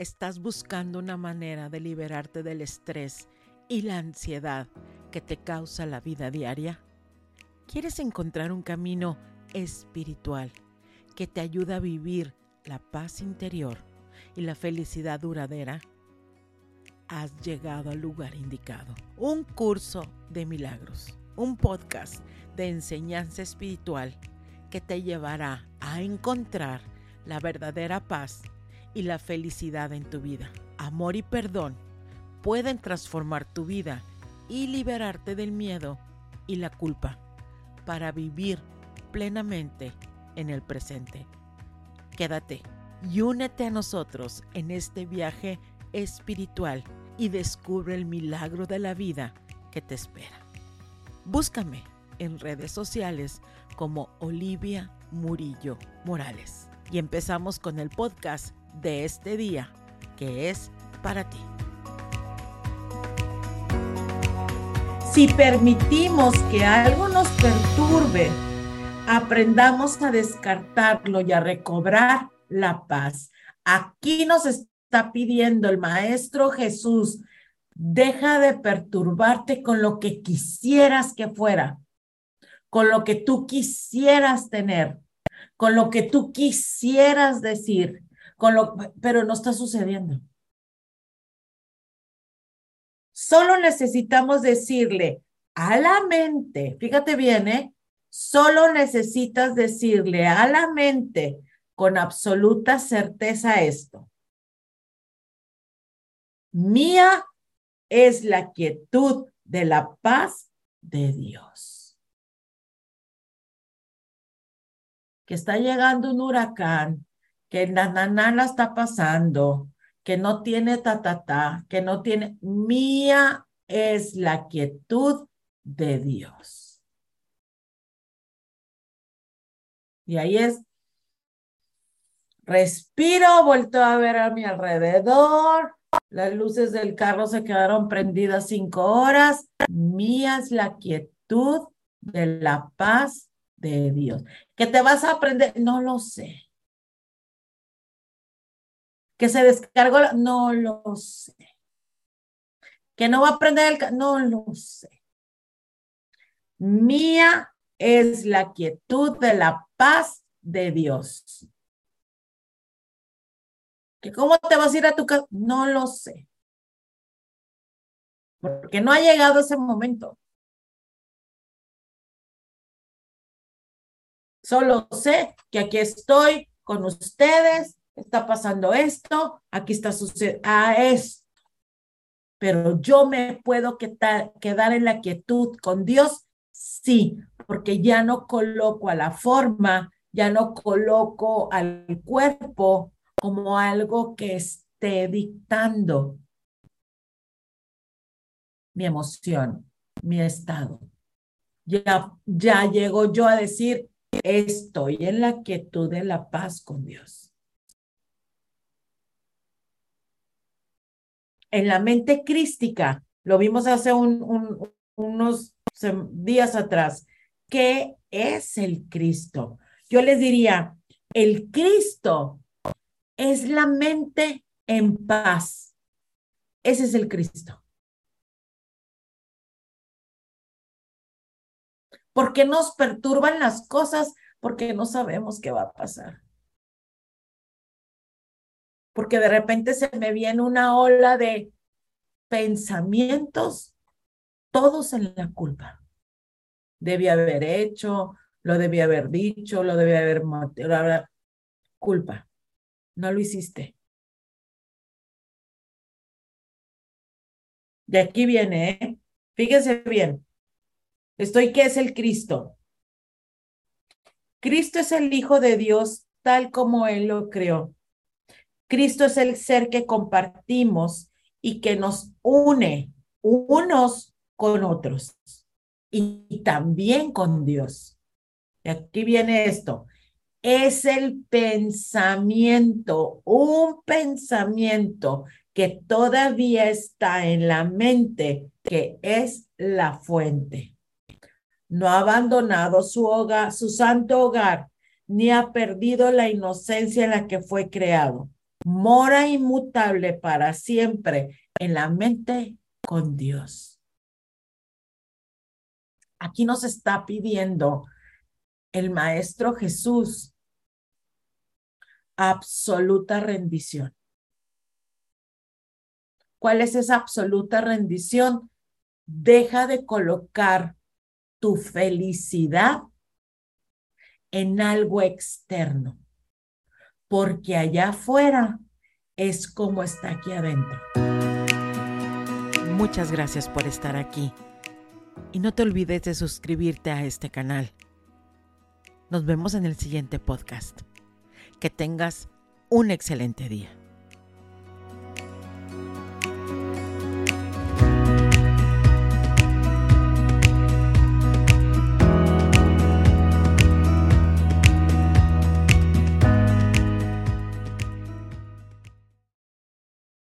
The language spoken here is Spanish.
¿Estás buscando una manera de liberarte del estrés y la ansiedad que te causa la vida diaria? ¿Quieres encontrar un camino espiritual que te ayude a vivir la paz interior y la felicidad duradera? Has llegado al lugar indicado. Un curso de milagros, un podcast de enseñanza espiritual que te llevará a encontrar la verdadera paz y la felicidad en tu vida. Amor y perdón pueden transformar tu vida y liberarte del miedo y la culpa para vivir plenamente en el presente. Quédate y únete a nosotros en este viaje espiritual y descubre el milagro de la vida que te espera. Búscame en redes sociales como Olivia Murillo Morales. Y empezamos con el podcast de este día, que es para ti. Si permitimos que algo nos perturbe, aprendamos a descartarlo y a recobrar la paz. Aquí nos está pidiendo el Maestro Jesús, deja de perturbarte con lo que quisieras que fuera, con lo que tú quisieras tener, con lo que tú quisieras decir pero no está sucediendo. Solo necesitamos decirle a la mente, fíjate bien, ¿eh? Solo necesitas decirle a la mente con absoluta certeza esto. Mía es la quietud de la paz de Dios. Que está llegando un huracán, que la nana la está pasando, que no tiene ta, ta, ta, que no tiene, mía es la quietud de Dios. Y ahí es, respiro, vuelto a ver a mi alrededor, las luces del carro se quedaron prendidas cinco horas, mía es la quietud de la paz de Dios. ¿Que te vas a aprender? No lo sé que se descargó, no lo sé. Que no va a prender el, no lo sé. Mía es la quietud de la paz de Dios. ¿Que cómo te vas a ir a tu casa? No lo sé. Porque no ha llegado ese momento. Solo sé que aquí estoy con ustedes está pasando esto, aquí está sucediendo a esto. Pero yo me puedo quedar en la quietud con Dios, sí, porque ya no coloco a la forma, ya no coloco al cuerpo como algo que esté dictando mi emoción, mi estado. Ya, ya llego yo a decir, estoy en la quietud de la paz con Dios. En la mente crística, lo vimos hace unos días atrás, ¿qué es el Cristo? Yo les diría, el Cristo es la mente en paz. Ese es el Cristo. Porque nos perturban las cosas porque no sabemos qué va a pasar porque de repente se me viene una ola de pensamientos, todos en la culpa. Debí haber hecho, lo debí haber dicho, lo debí haber culpa. No lo hiciste. De aquí viene, ¿eh? Fíjense bien. Estoy que es el Cristo. Cristo es el Hijo de Dios tal como Él lo creó. Cristo es el ser que compartimos y que nos une unos con otros y también con Dios. Y aquí viene esto. Es el pensamiento, un pensamiento que todavía está en la mente, que es la fuente. No ha abandonado su hogar, su santo hogar, ni ha perdido la inocencia en la que fue creado mora inmutable para siempre en la mente con Dios. Aquí nos está pidiendo el Maestro Jesús absoluta rendición. ¿Cuál es esa absoluta rendición? Deja de colocar tu felicidad en algo externo, porque allá afuera es como está aquí adentro. Muchas gracias por estar aquí y no te olvides de suscribirte a este canal. Nos vemos en el siguiente podcast. Que tengas un excelente día.